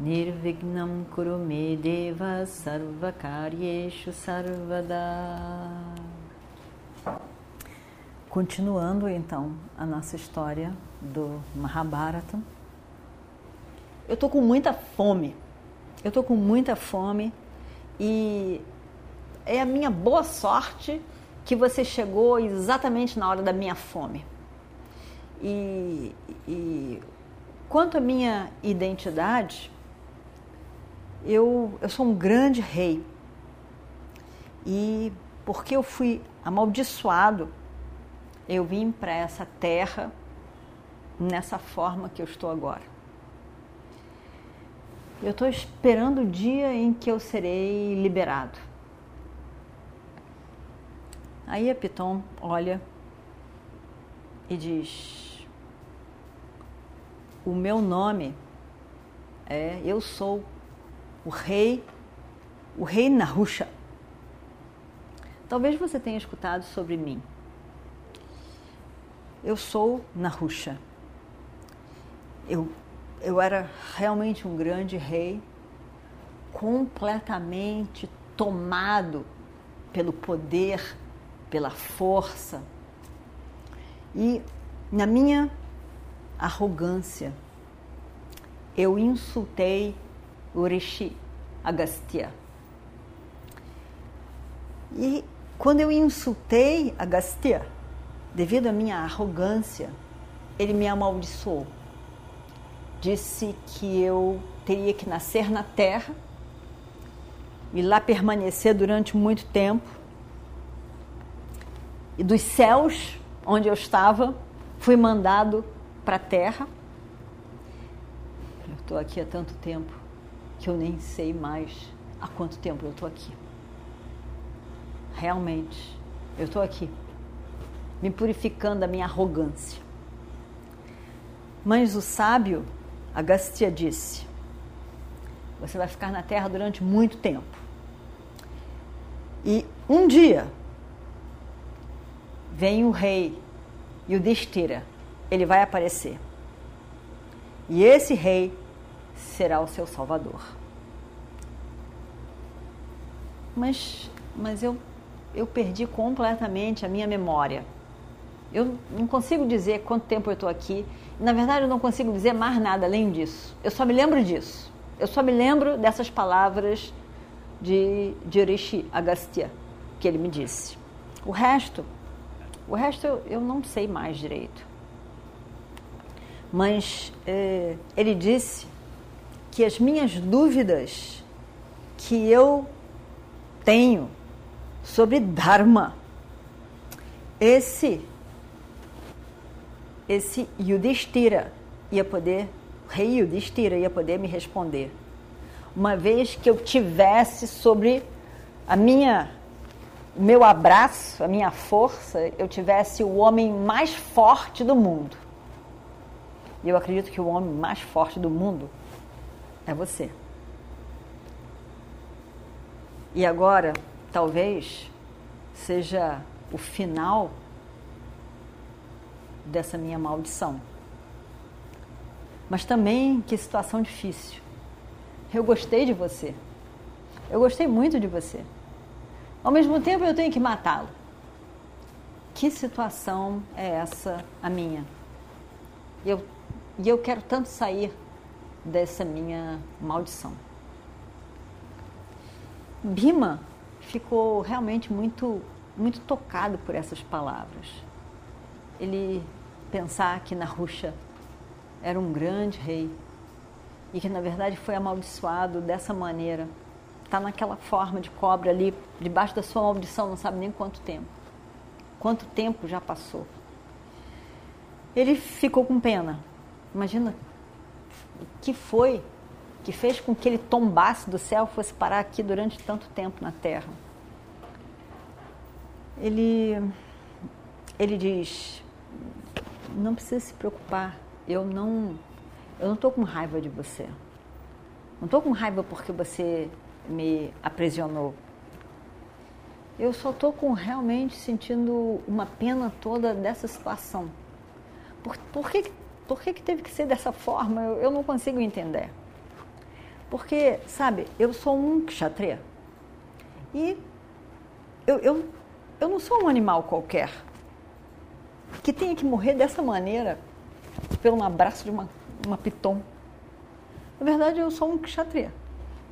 Nirvignam Kurume Deva Sarvakaryeshu Sarvada Continuando então a nossa história do Mahabharata. Eu tô com muita fome. Eu tô com muita fome e é a minha boa sorte que você chegou exatamente na hora da minha fome. E, e quanto à minha identidade, eu, eu sou um grande rei. E porque eu fui amaldiçoado, eu vim para essa terra nessa forma que eu estou agora. Eu estou esperando o dia em que eu serei liberado. Aí a Piton olha e diz: O meu nome é Eu sou o rei, o rei Nahusha. Talvez você tenha escutado sobre mim. Eu sou Nahusha. Eu, eu era realmente um grande rei, completamente tomado pelo poder, pela força. E na minha arrogância, eu insultei o Rishi Agastya. E quando eu insultei Agastya, devido à minha arrogância, ele me amaldiçoou. Disse que eu teria que nascer na terra e lá permanecer durante muito tempo. E dos céus, onde eu estava, fui mandado para a terra. Eu estou aqui há tanto tempo que eu nem sei mais há quanto tempo eu estou aqui. Realmente, eu estou aqui, me purificando da minha arrogância. Mas o sábio, Agastya, disse: Você vai ficar na terra durante muito tempo. E um dia vem o rei e o Destira, ele vai aparecer. E esse rei será o seu salvador. Mas, mas eu, eu perdi completamente a minha memória. Eu não consigo dizer quanto tempo eu estou aqui. Na verdade, eu não consigo dizer mais nada além disso. Eu só me lembro disso. Eu só me lembro dessas palavras de, de Agastya que ele me disse. O resto, o resto eu, eu não sei mais direito. Mas eh, ele disse que as minhas dúvidas que eu tenho sobre Dharma, esse esse Yudhishthira ia poder, o rei Yudhishthira ia poder me responder. Uma vez que eu tivesse sobre a minha meu abraço, a minha força, eu tivesse o homem mais forte do mundo. E eu acredito que o homem mais forte do mundo é você. E agora, talvez, seja o final dessa minha maldição. Mas também que situação difícil. Eu gostei de você. Eu gostei muito de você. Ao mesmo tempo eu tenho que matá-lo. Que situação é essa a minha? Eu, e eu quero tanto sair dessa minha maldição. Bima ficou realmente muito, muito tocado por essas palavras. Ele pensar que Narusha era um grande rei e que na verdade foi amaldiçoado dessa maneira. Está naquela forma de cobra ali, debaixo da sua maldição, não sabe nem quanto tempo. Quanto tempo já passou. Ele ficou com pena. Imagina que foi que fez com que ele tombasse do céu fosse parar aqui durante tanto tempo na terra. Ele, ele diz: não precisa se preocupar, eu não eu não estou com raiva de você. Não estou com raiva porque você me aprisionou. Eu só estou com realmente sentindo uma pena toda dessa situação. Por, por, que, por que, que teve que ser dessa forma? Eu, eu não consigo entender. Porque, sabe, eu sou um kshatriya. E eu, eu, eu não sou um animal qualquer que tenha que morrer dessa maneira pelo abraço de uma, uma piton. Na verdade, eu sou um kshatriya.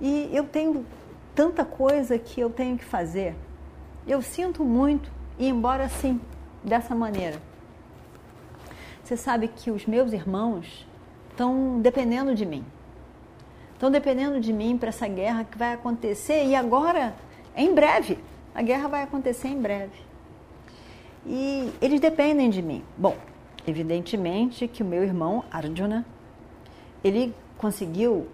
E eu tenho tanta coisa que eu tenho que fazer. Eu sinto muito ir embora assim, dessa maneira. Você sabe que os meus irmãos estão dependendo de mim. Estão dependendo de mim para essa guerra que vai acontecer e agora, em breve. A guerra vai acontecer em breve. E eles dependem de mim. Bom, evidentemente que o meu irmão Arjuna, ele conseguiu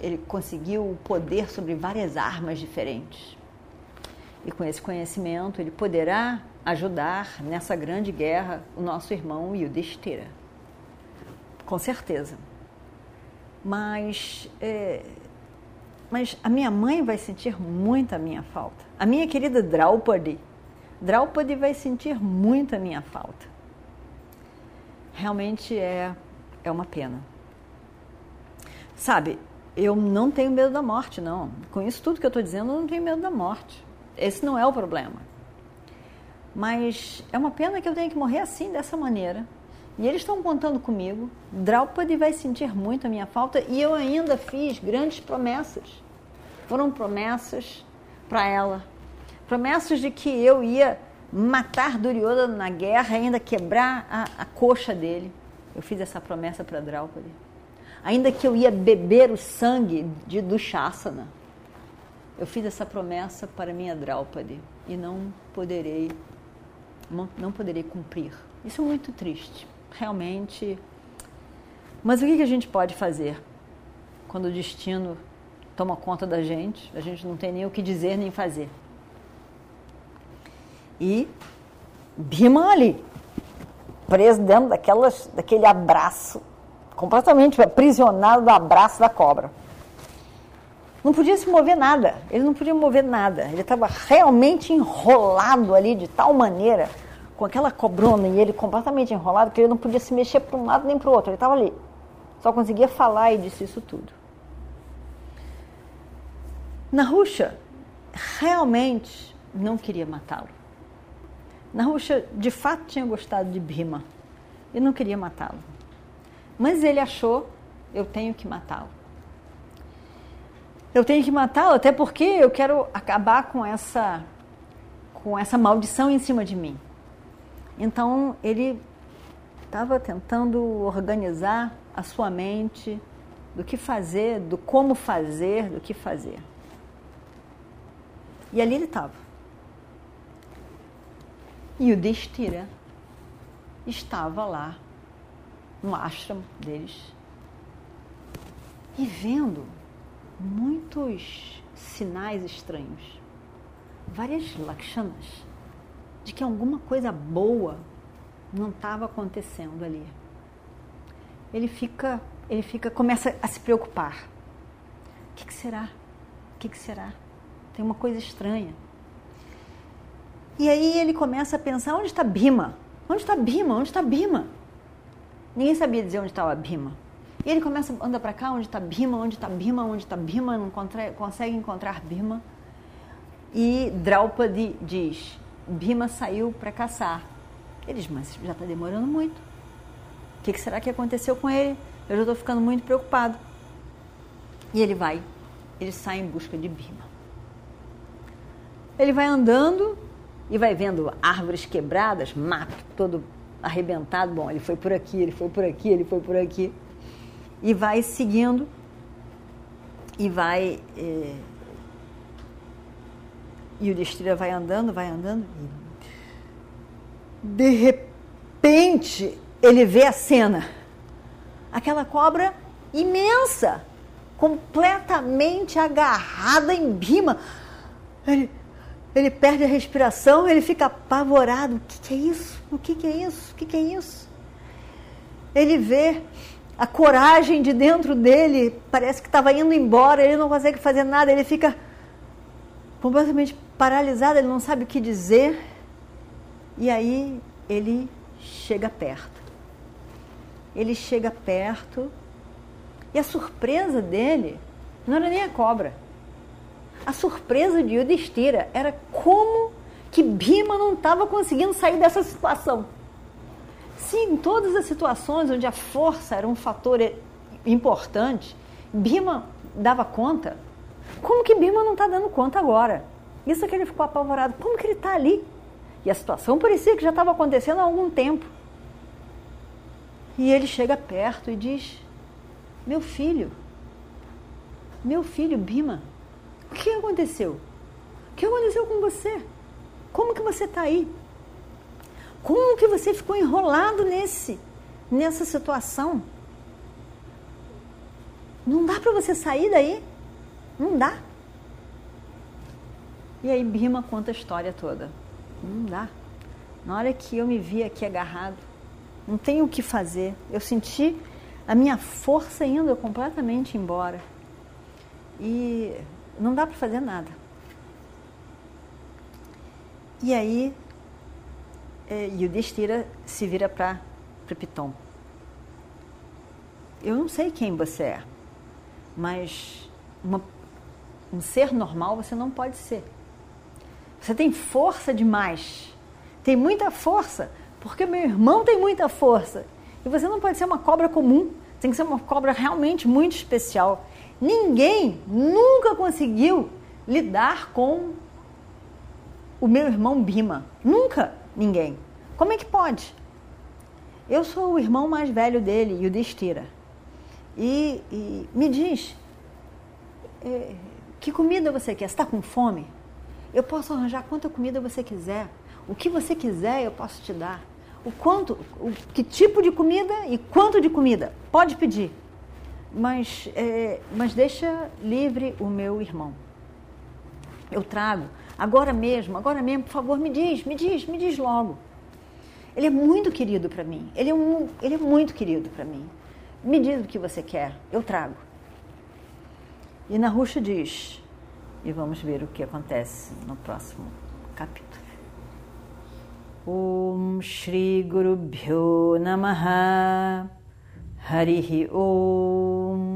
ele conseguiu o poder sobre várias armas diferentes. E com esse conhecimento, ele poderá ajudar nessa grande guerra o nosso irmão Yudhishthira. Com certeza. Mas, é, mas a minha mãe vai sentir muito a minha falta. A minha querida Draupadi, Draupadi vai sentir muito a minha falta. Realmente é, é uma pena. Sabe, eu não tenho medo da morte, não. Com isso tudo que eu estou dizendo, eu não tenho medo da morte. Esse não é o problema. Mas é uma pena que eu tenha que morrer assim, dessa maneira. E eles estão contando comigo. Draupadi vai sentir muito a minha falta e eu ainda fiz grandes promessas. Foram promessas para ela. Promessas de que eu ia matar Duryodhana na guerra ainda quebrar a, a coxa dele. Eu fiz essa promessa para Draupadi ainda que eu ia beber o sangue de Dushasana. Eu fiz essa promessa para minha Draupadi e não poderei não, poderei cumprir. Isso é muito triste, realmente. Mas o que, a gente pode fazer quando o destino toma conta da gente? A gente não tem nem o que dizer nem fazer. E Bhima ali, preso dentro daquelas, daquele abraço completamente aprisionado do abraço da cobra. Não podia se mover nada, ele não podia mover nada. Ele estava realmente enrolado ali de tal maneira, com aquela cobrona e ele completamente enrolado, que ele não podia se mexer para um lado nem para o outro. Ele estava ali. Só conseguia falar e disse isso tudo. Nahusha realmente não queria matá-lo. Nahusha de fato tinha gostado de Bhima e não queria matá-lo. Mas ele achou, eu tenho que matá-lo. Eu tenho que matá-lo até porque eu quero acabar com essa com essa maldição em cima de mim. Então ele estava tentando organizar a sua mente do que fazer, do como fazer, do que fazer. E ali ele estava. E o Destira estava lá no ashram deles e vendo muitos sinais estranhos, várias lakshanas de que alguma coisa boa não estava acontecendo ali. Ele fica, ele fica, começa a se preocupar. O que, que será? O que, que será? Tem uma coisa estranha. E aí ele começa a pensar: onde está Bima? Onde está Bima? Onde está Bima? Ninguém sabia dizer onde estava Bima. E ele começa, anda para cá, onde está Bima, onde está Bima, onde está Bima, não consegue encontrar Bima. E Draupadi diz, Bima saiu para caçar. Ele diz, mas já está demorando muito. O que, que será que aconteceu com ele? Eu já estou ficando muito preocupado. E ele vai, ele sai em busca de Bima. Ele vai andando e vai vendo árvores quebradas, mato todo arrebentado. Bom, ele foi por aqui, ele foi por aqui, ele foi por aqui. E vai seguindo e vai. É, e o Destrira vai andando, vai andando. E de repente, ele vê a cena. Aquela cobra imensa, completamente agarrada em Bima. Ele, ele perde a respiração, ele fica apavorado. O que, que é isso? O que, que é isso? O que, que é isso? Ele vê a coragem de dentro dele, parece que estava indo embora, ele não consegue fazer nada, ele fica completamente paralisado, ele não sabe o que dizer. E aí ele chega perto. Ele chega perto e a surpresa dele não era nem a cobra. A surpresa de Yudhishthira era como que Bima não estava conseguindo sair dessa situação. Sim, em todas as situações onde a força era um fator importante, Bima dava conta. Como que Bima não está dando conta agora? Isso é que ele ficou apavorado. Como que ele está ali? E a situação parecia que já estava acontecendo há algum tempo. E ele chega perto e diz: Meu filho, meu filho Bima, o que aconteceu? O que aconteceu com você? Como que você está aí? Como que você ficou enrolado nesse, nessa situação? Não dá para você sair daí? Não dá. E aí Bima conta a história toda. Não dá. Na hora que eu me vi aqui agarrado, não tenho o que fazer. Eu senti a minha força indo completamente embora. E não dá para fazer nada. E aí, é, Yudhishthira se vira para Piton. Eu não sei quem você é, mas uma, um ser normal você não pode ser. Você tem força demais. Tem muita força, porque meu irmão tem muita força. E você não pode ser uma cobra comum. Tem que ser uma cobra realmente muito especial. Ninguém nunca conseguiu lidar com o meu irmão Bima. Nunca ninguém. Como é que pode? Eu sou o irmão mais velho dele. E, e me diz, é, que comida você quer? Você está com fome? Eu posso arranjar quanta comida você quiser. O que você quiser eu posso te dar. O quanto, o, que tipo de comida e quanto de comida? Pode pedir mas, é, mas deixa livre o meu irmão. Eu trago, agora mesmo, agora mesmo, por favor, me diz, me diz, me diz logo. Ele é muito querido para mim, ele é, um, ele é muito querido para mim. Me diz o que você quer, eu trago. E Nahusha diz, e vamos ver o que acontece no próximo capítulo. Om Shri Guru Bhyo Namaha Harihi Om.